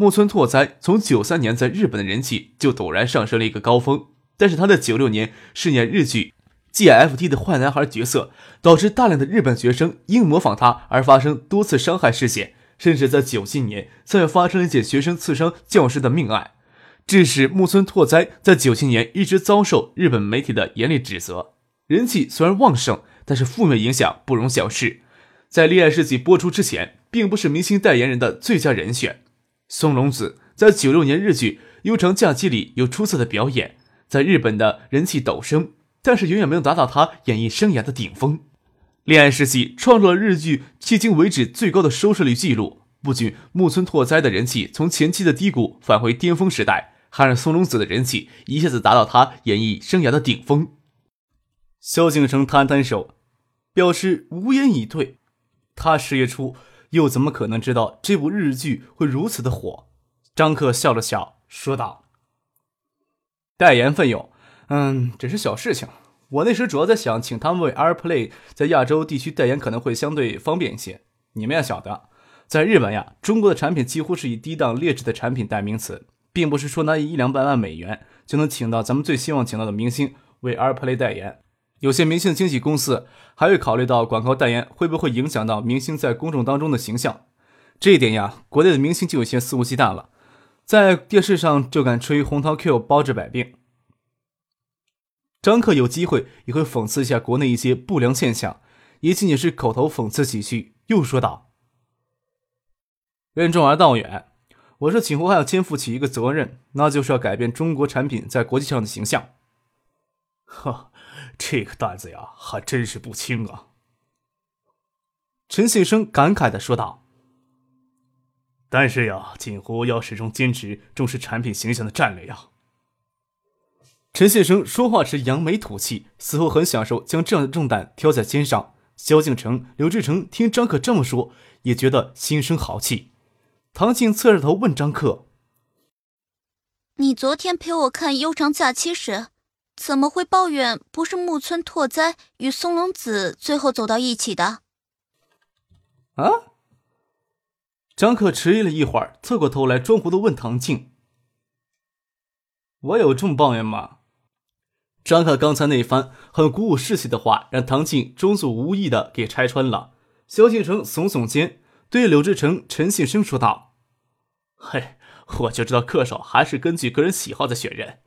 木村拓哉从九三年在日本的人气就陡然上升了一个高峰，但是他的九六年饰演日剧《GFT》的坏男孩角色，导致大量的日本学生因模仿他而发生多次伤害事件，甚至在九七年才发生了一件学生刺伤教师的命案，致使木村拓哉在九七年一直遭受日本媒体的严厉指责。人气虽然旺盛，但是负面影响不容小视。在《恋爱世纪》播出之前，并不是明星代言人的最佳人选。松隆子在九六年日剧《悠长假期》里有出色的表演，在日本的人气陡升，但是远远没有达到他演艺生涯的顶峰。《恋爱世纪》创造了日剧迄今为止最高的收视率纪录，不仅木村拓哉的人气从前期的低谷返回巅峰时代，还让松隆子的人气一下子达到他演艺生涯的顶峰。萧敬腾摊摊手，表示无言以对。他事业初。又怎么可能知道这部日剧会如此的火？张克笑了笑，说道：“代言费用，嗯，只是小事情。我那时主要在想，请他们为 AirPlay 在亚洲地区代言，可能会相对方便一些。你们要晓得，在日本呀，中国的产品几乎是以低档劣质的产品代名词，并不是说拿一两百万美元就能请到咱们最希望请到的明星为 AirPlay 代言。”有些明星经纪公司还会考虑到广告代言会不会影响到明星在公众当中的形象，这一点呀，国内的明星就有些肆无忌惮了，在电视上就敢吹红桃 Q 包治百病。张克有机会也会讽刺一下国内一些不良现象，也仅仅是口头讽刺几句，又说道：“任重而道远，我说，今后还要肩负起一个责任，那就是要改变中国产品在国际上的形象。”呵。这个担子呀，还真是不轻啊！陈信生感慨的说道。但是呀，锦湖要始终坚持重视产品形象的战略呀。陈先生说话时扬眉吐气，似乎很享受将这样的重担挑在肩上。萧敬腾、刘志成听张克这么说，也觉得心生豪气。唐静侧着头问张克：“你昨天陪我看《悠长假期》时？”怎么会抱怨不是木村拓哉与松隆子最后走到一起的？啊！张可迟疑了一会儿，侧过头来装糊的问唐静：“我有这么抱怨吗？”张可刚才那番很鼓舞士气的话，让唐静装作无意的给拆穿了。萧敬腾耸耸肩，对柳志成、陈信生说道：“嘿，我就知道恪守还是根据个人喜好在选人。”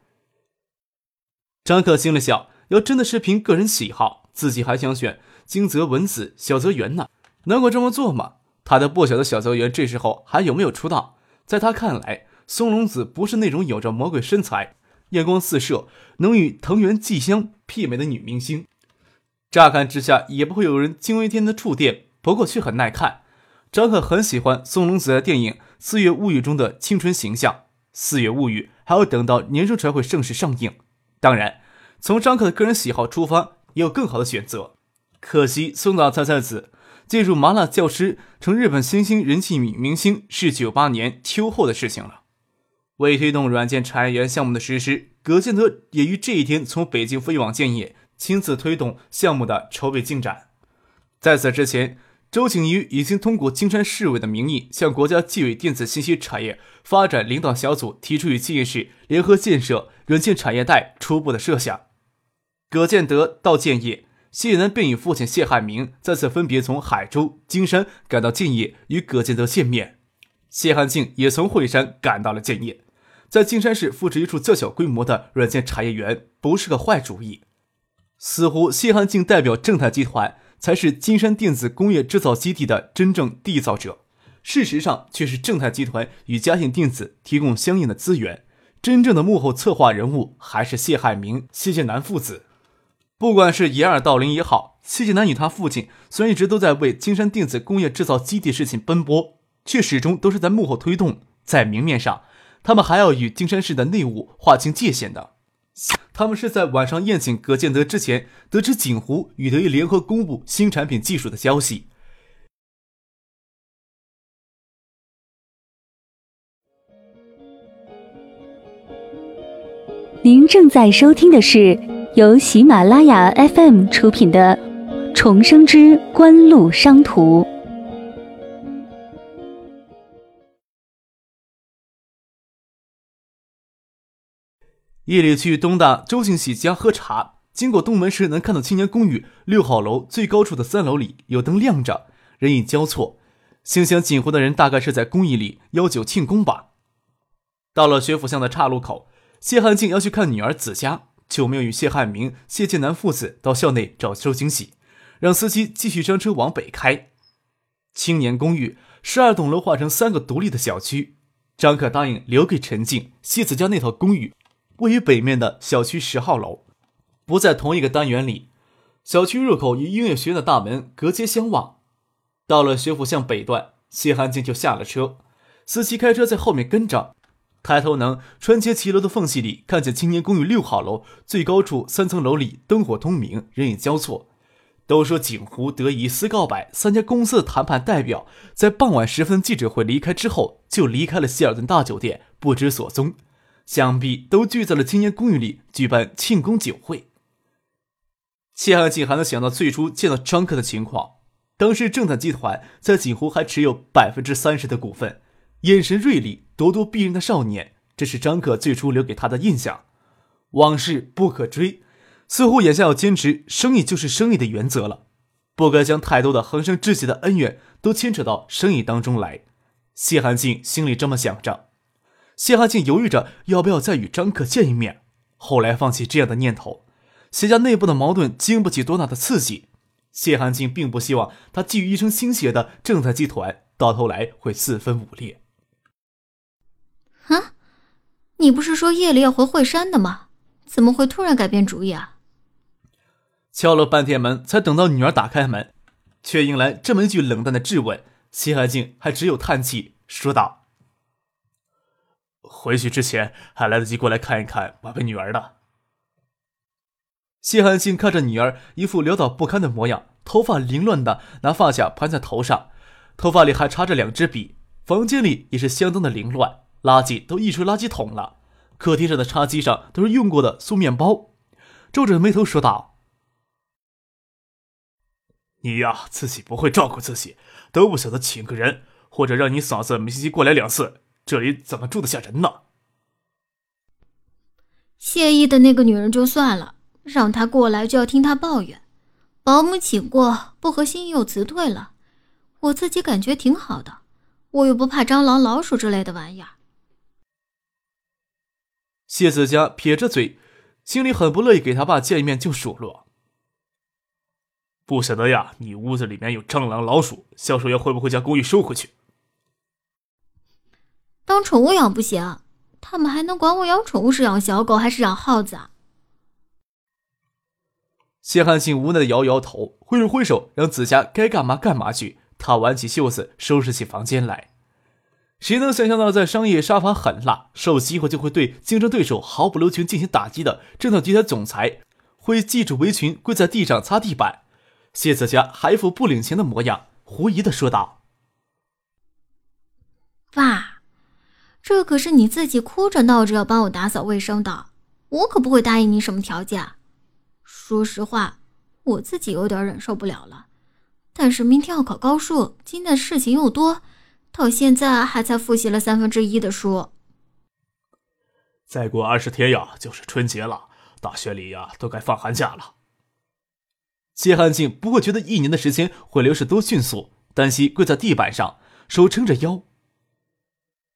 张克心里想：要真的是凭个人喜好，自己还想选金泽文子、小泽圆呢？能够这么做吗？他都不晓得小泽圆这时候还有没有出道。在他看来，松隆子不是那种有着魔鬼身材、艳光四射、能与藤原纪香媲美的女明星。乍看之下，也不会有人惊为天的触电，不过却很耐看。张可很喜欢松隆子在电影《四月物语》中的清纯形象，《四月物语》还要等到年终才会正式上映。当然，从张克的个人喜好出发，也有更好的选择。可惜松岛菜菜子进入麻辣教师，成日本新兴人气女明星，是九八年秋后的事情了。为推动软件产业园项目的实施，葛建德也于这一天从北京飞往建业，亲自推动项目的筹备进展。在此之前，周景瑜已经通过金山市委的名义，向国家纪委电子信息产业发展领导小组提出与建业市联合建设软件产业带初步的设想。葛建德到建业，谢南便与父亲谢汉明再次分别从海州、金山赶到建业与葛建德见面。谢汉庆也从惠山赶到了建业，在金山市复制一处较小规模的软件产业园，不是个坏主意。似乎谢汉庆代表正泰集团。才是金山电子工业制造基地的真正缔造者，事实上却是正泰集团与嘉信电子提供相应的资源。真正的幕后策划人物还是谢海明、谢建南父子。不管是掩耳盗铃也好，谢建南与他父亲虽然一直都在为金山电子工业制造基地事情奔波，却始终都是在幕后推动。在明面上，他们还要与金山市的内务划清界限的。他们是在晚上宴请葛建德之前，得知锦湖与德意联合公布新产品技术的消息。您正在收听的是由喜马拉雅 FM 出品的《重生之官路商途》。夜里去东大周庆喜家喝茶，经过东门时，能看到青年公寓六号楼最高处的三楼里有灯亮着，人影交错，心想锦湖的人大概是在公寓里邀酒庆功吧。到了学府巷的岔路口。谢汉静要去看女儿子佳，就没有与谢汉明、谢建南父子到校内找周惊喜，让司机继续将车往北开。青年公寓十二栋楼划成三个独立的小区，张可答应留给陈静、谢子佳那套公寓，位于北面的小区十号楼，不在同一个单元里。小区入口与音乐学院的大门隔街相望。到了学府巷北段，谢汉静就下了车，司机开车在后面跟着。抬头能穿街骑楼的缝隙里看见青年公寓六号楼最高处三层楼里灯火通明，人影交错。都说景湖、德仪、思告白三家公司的谈判代表在傍晚时分记者会离开之后，就离开了希尔顿大酒店，不知所踪。想必都聚在了青年公寓里举办庆功酒会。谢汉景还能想到最初见到张克的情况，当时正坦集团在锦湖还持有百分之三十的股份。眼神锐利、咄咄逼人的少年，这是张可最初留给他的印象。往事不可追，似乎眼下要坚持生意就是生意的原则了，不该将太多的横生枝节的恩怨都牵扯到生意当中来。谢寒静心里这么想着，谢寒静犹豫着要不要再与张可见一面，后来放弃这样的念头。谢家内部的矛盾经不起多大的刺激，谢寒静并不希望他寄予一生心血的正泰集团到头来会四分五裂。啊，你不是说夜里要回惠山的吗？怎么会突然改变主意啊？敲了半天门，才等到女儿打开门，却迎来这么一句冷淡的质问。谢海静还只有叹气，说道：“回去之前还来得及过来看一看宝贝女儿呢。”谢汉静看着女儿一副潦倒不堪的模样，头发凌乱的拿发卡盘在头上，头发里还插着两支笔，房间里也是相当的凌乱。垃圾都溢出垃圾桶了，客厅上的茶几上都是用过的素面包。皱着眉头说道：“你呀，自己不会照顾自己，都不晓得请个人，或者让你嫂子每星期过来两次，这里怎么住得下人呢？”谢意的那个女人就算了，让她过来就要听她抱怨，保姆请过不合心意又辞退了，我自己感觉挺好的，我又不怕蟑螂、老鼠之类的玩意儿。谢子佳撇着嘴，心里很不乐意给他爸见一面，就数落：“不晓得呀，你屋子里面有蟑螂、老鼠，销售员会不会将公寓收回去？当宠物养不行，他们还能管我养宠物是养小狗还是养耗子啊？”谢汉信无奈的摇摇头，挥了挥手，让子佳该干嘛干嘛去。他挽起袖子，收拾起房间来。谁能想象到，在商业杀伐狠辣、受机会就会对竞争对手毫不留情进行打击的正道集团总裁，会系着围裙跪在地上擦地板？谢子佳还一副不领情的模样，狐疑的说道：“爸，这可是你自己哭着闹着要帮我打扫卫生的，我可不会答应你什么条件。说实话，我自己有点忍受不了了。但是明天要考高数，今天的事情又多。”到现在还才复习了三分之一的书。再过二十天呀，就是春节了，大学里呀都该放寒假了。谢汉静不会觉得一年的时间会流逝多迅速，单膝跪在地板上，手撑着腰。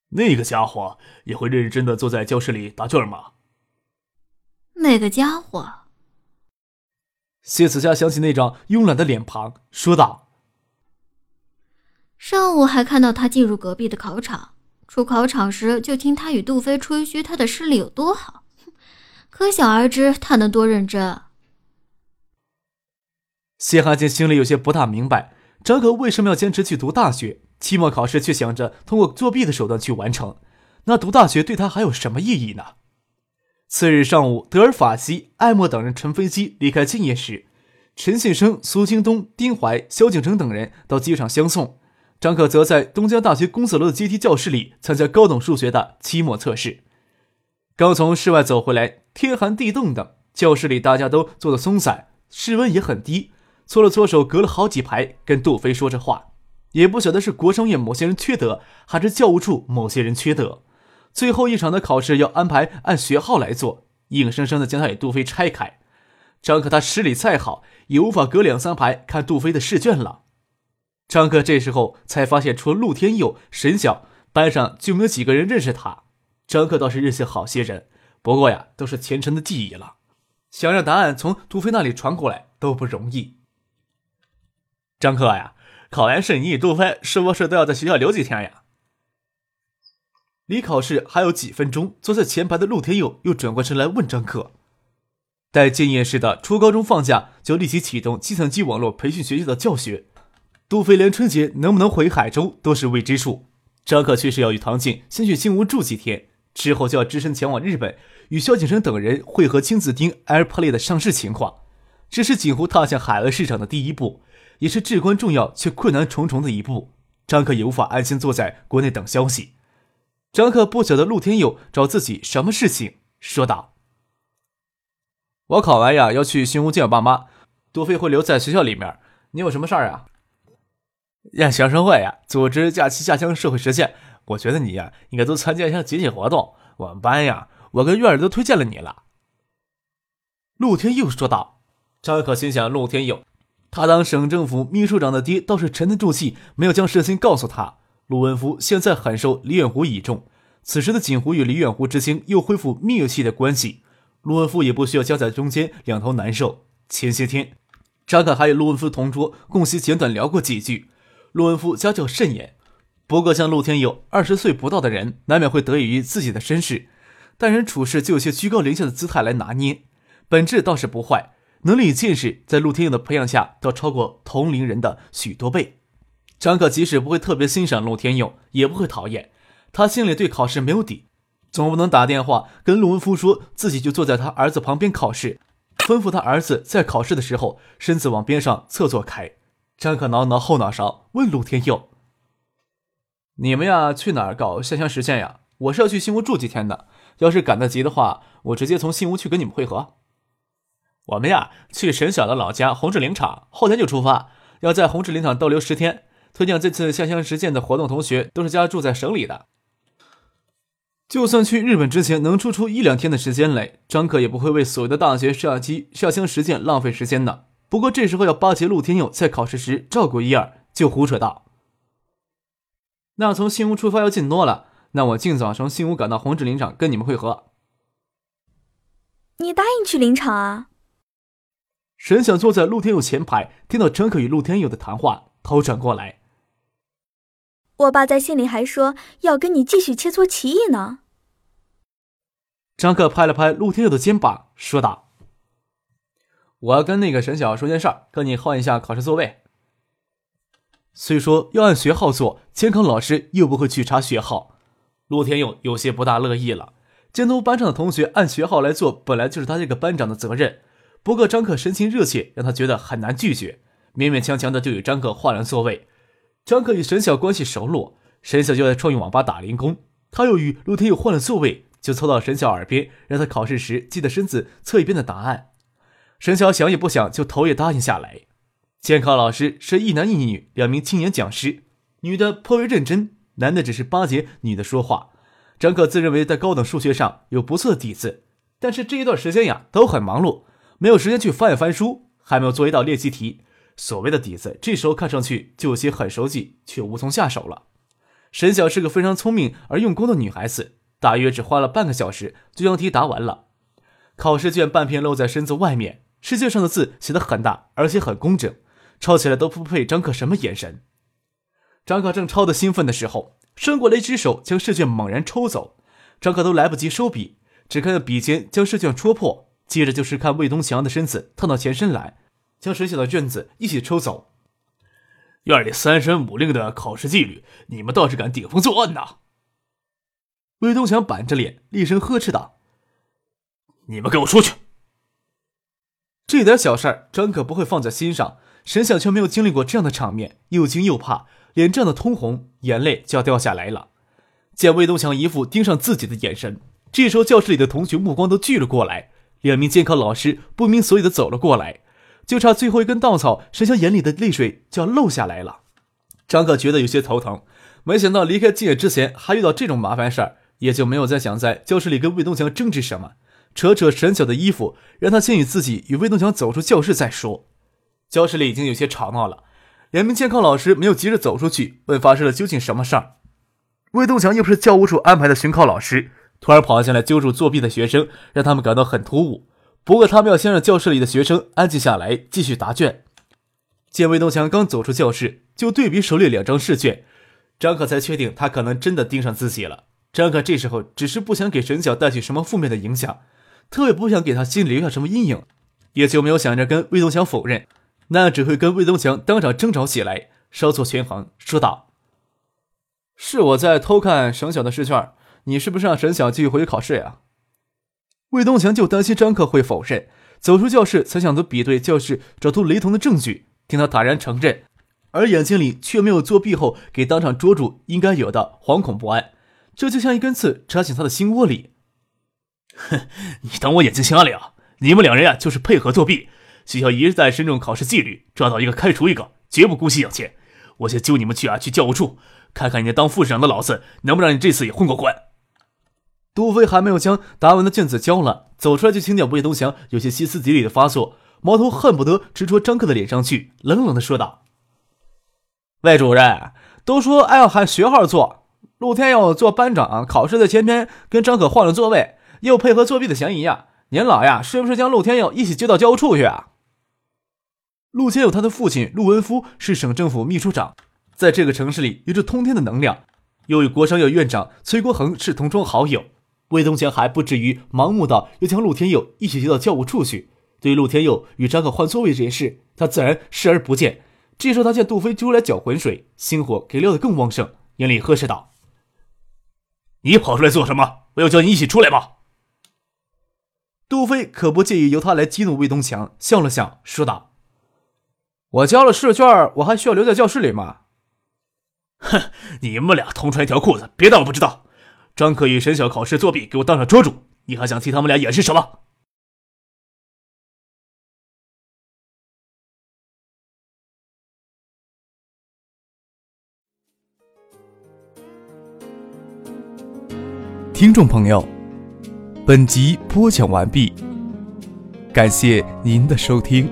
那个家伙也会认认真的坐在教室里答卷吗？那个家伙。谢子佳想起那张慵懒的脸庞，说道。上午还看到他进入隔壁的考场，出考场时就听他与杜飞吹嘘他的视力有多好，可想而知他能多认真。谢寒静心里有些不大明白，张可为什么要坚持去读大学，期末考试却想着通过作弊的手段去完成。那读大学对他还有什么意义呢？次日上午，德尔法西、艾默等人乘飞机离开建业时，陈信生、苏京东、丁怀、萧景成等人到机场相送。张可则在东江大学公子楼的阶梯教室里参加高等数学的期末测试。刚从室外走回来，天寒地冻的，教室里大家都坐得松散，室温也很低。搓了搓手，隔了好几排跟杜飞说着话，也不晓得是国商院某些人缺德，还是教务处某些人缺德。最后一场的考试要安排按学号来做，硬生生的将他与杜飞拆开。张可他视力再好，也无法隔两三排看杜飞的试卷了。张克这时候才发现，除了陆天佑、沈晓，班上就没有几个人认识他。张克倒是认识好些人，不过呀，都是前尘的记忆了，想让答案从杜飞那里传过来都不容易。张克呀，考完试你与杜飞是不是都要在学校留几天呀？离考试还有几分钟，坐在前排的陆天佑又转过身来问张克：“待建业市的初高中放假，就立即启动计算机网络培训学校的教学。杜飞连春节能不能回海州都是未知数。张克却是要与唐静先去新屋住几天，之后就要只身前往日本，与萧景生等人会合亲自盯 AirPlay 的上市情况。这是锦湖踏向海外市场的第一步。”也是至关重要却困难重重的一步，张克也无法安心坐在国内等消息。张克不晓得陆天佑找自己什么事情，说道：“我考完呀，要去新屋见我爸妈，杜飞会留在学校里面。你有什么事儿啊？让学生会呀组织假期下乡社会实践，我觉得你呀应该多参加一下集体活动。我们班呀，我跟院里都推荐了你了。”陆天佑说道。张可心想：陆天佑。他当省政府秘书长的爹倒是沉得住气，没有将事情告诉他。陆文福现在很受李远湖倚重，此时的锦湖与李远湖之间又恢复密切的关系，陆文福也不需要夹在中间，两头难受。前些天，张可还与陆文福同桌共席，简短聊过几句。陆文夫家教甚严，不过像陆天佑二十岁不到的人，难免会得益于自己的身世，待人处事就有些居高临下的姿态来拿捏，本质倒是不坏。能力与见识在陆天佑的培养下，都超过同龄人的许多倍。张可即使不会特别欣赏陆天佑，也不会讨厌他。心里对考试没有底，总不能打电话跟陆文夫说自己就坐在他儿子旁边考试，吩咐他儿子在考试的时候身子往边上侧坐开。张可挠挠后脑勺，问陆天佑：“你们呀，去哪儿搞下乡实践呀？我是要去新屋住几天的，要是赶得及的话，我直接从新屋去跟你们会合。”我们呀，去沈晓的老家红志林场，后天就出发，要在红志林场逗留十天。推荐这次下乡实践的活动同学都是家住在省里的。就算去日本之前能抽出一两天的时间来，张可也不会为所谓的大学下机下乡实践浪费时间的。不过这时候要巴结陆天佑在考试时照顾一二，就胡扯道：“那从新屋出发要近多了，那我尽早从新屋赶到红志林场跟你们会合。”你答应去林场啊？沈想坐在陆天佑前排，听到张可与陆天佑的谈话，头转过来。我爸在信里还说要跟你继续切磋棋艺呢。张克拍了拍陆天佑的肩膀，说道：“我要跟那个沈晓说件事儿，跟你换一下考试座位。虽说要按学号做，监考老师又不会去查学号。”陆天佑有些不大乐意了。监督班上的同学按学号来做，本来就是他这个班长的责任。不过张克神情热切，让他觉得很难拒绝，勉勉强强的就与张克换了座位。张克与沈晓关系熟络，沈晓就在创意网吧打零工，他又与陆天佑换了座位，就凑到沈晓耳边，让他考试时记得身子侧一边的答案。沈晓想也不想，就头也答应下来。监考老师是一男一女两名青年讲师，女的颇为认真，男的只是巴结女的说话。张可自认为在高等数学上有不错的底子，但是这一段时间呀都很忙碌。没有时间去翻一翻书，还没有做一道练习题。所谓的底子，这时候看上去就有些很熟悉，却无从下手了。沈晓是个非常聪明而用功的女孩子，大约只花了半个小时就将题答完了。考试卷半片露在身子外面，试卷上的字写得很大，而且很工整，抄起来都不配张克什么眼神。张克正抄得兴奋的时候，伸过来一只手将试卷猛然抽走，张克都来不及收笔，只看到笔尖将试卷戳破。接着就是看魏东强的身子探到前身来，将沈晓的卷子一起抽走。院里三申五令的考试纪律，你们倒是敢顶风作案呐！魏东强板着脸，厉声呵斥道：“你们给我出去！”这点小事儿，张可不会放在心上。沈晓却没有经历过这样的场面，又惊又怕，脸涨得通红，眼泪就要掉下来了。见魏东强一副盯上自己的眼神，这时候教室里的同学目光都聚了过来。两名监考老师不明所以的走了过来，就差最后一根稻草，沈晓眼里的泪水就要漏下来了。张可觉得有些头疼，没想到离开静野之前还遇到这种麻烦事儿，也就没有再想在教室里跟魏东强争执什么。扯扯沈晓的衣服，让他先与自己与魏东强走出教室再说。教室里已经有些吵闹了，两名监考老师没有急着走出去问发生了究竟什么事儿。魏东强又不是教务处安排的巡考老师，突然跑进来揪住作弊的学生，让他们感到很突兀。不过他们要先让教室里的学生安静下来，继续答卷。见魏东强刚走出教室，就对比手里两张试卷，张可才确定他可能真的盯上自己了。张可这时候只是不想给沈晓带去什么负面的影响。特别不想给他心里留下什么阴影，也就没有想着跟魏东强否认，那只会跟魏东强当场争吵起来。稍作权衡，说道：“是我在偷看沈晓的试卷，你是不是让沈晓继续回去考试呀？”魏东强就担心张克会否认，走出教室才想着比对教室找出雷同的证据。听他坦然承认，而眼睛里却没有作弊后给当场捉住应该有的惶恐不安，这就像一根刺插进他的心窝里。哼，你当我眼睛瞎了呀？你们两人呀，就是配合作弊。学校一再慎重考试纪律，抓到一个开除一个，绝不姑息养奸。我先揪你们去啊，去教务处看看你那当副市长的老子能不能让你这次也混过关。杜飞还没有将达文的卷子交了，走出来就听见魏东强有些歇斯底里的发作，矛头恨不得直戳张克的脸上去，冷冷的说道：“魏主任，都说爱要喊学号坐，陆天佑做班长，考试的前天跟张可换了座位。”又配合作弊的嫌疑呀！您老呀，是不是将陆天佑一起接到教务处去啊？陆天佑他的父亲陆文夫是省政府秘书长，在这个城市里有着通天的能量，又与国商院院长崔国恒是同窗好友，魏东强还不至于盲目到要将陆天佑一起接到教务处去。对于陆天佑与张可换座位这件事，他自然视而不见。这时候他见杜飞出来搅浑水，心火给撩得更旺盛，眼里呵斥道：“你跑出来做什么？我要叫你一起出来吗？”杜飞可不介意由他来激怒魏东强，笑了笑，说道：“我交了试卷，我还需要留在教室里吗？”哼，你们俩同穿一条裤子，别当我不知道。张可与沈晓考试作弊，给我当场捉住！你还想替他们俩掩饰什么？听众朋友。本集播讲完毕，感谢您的收听。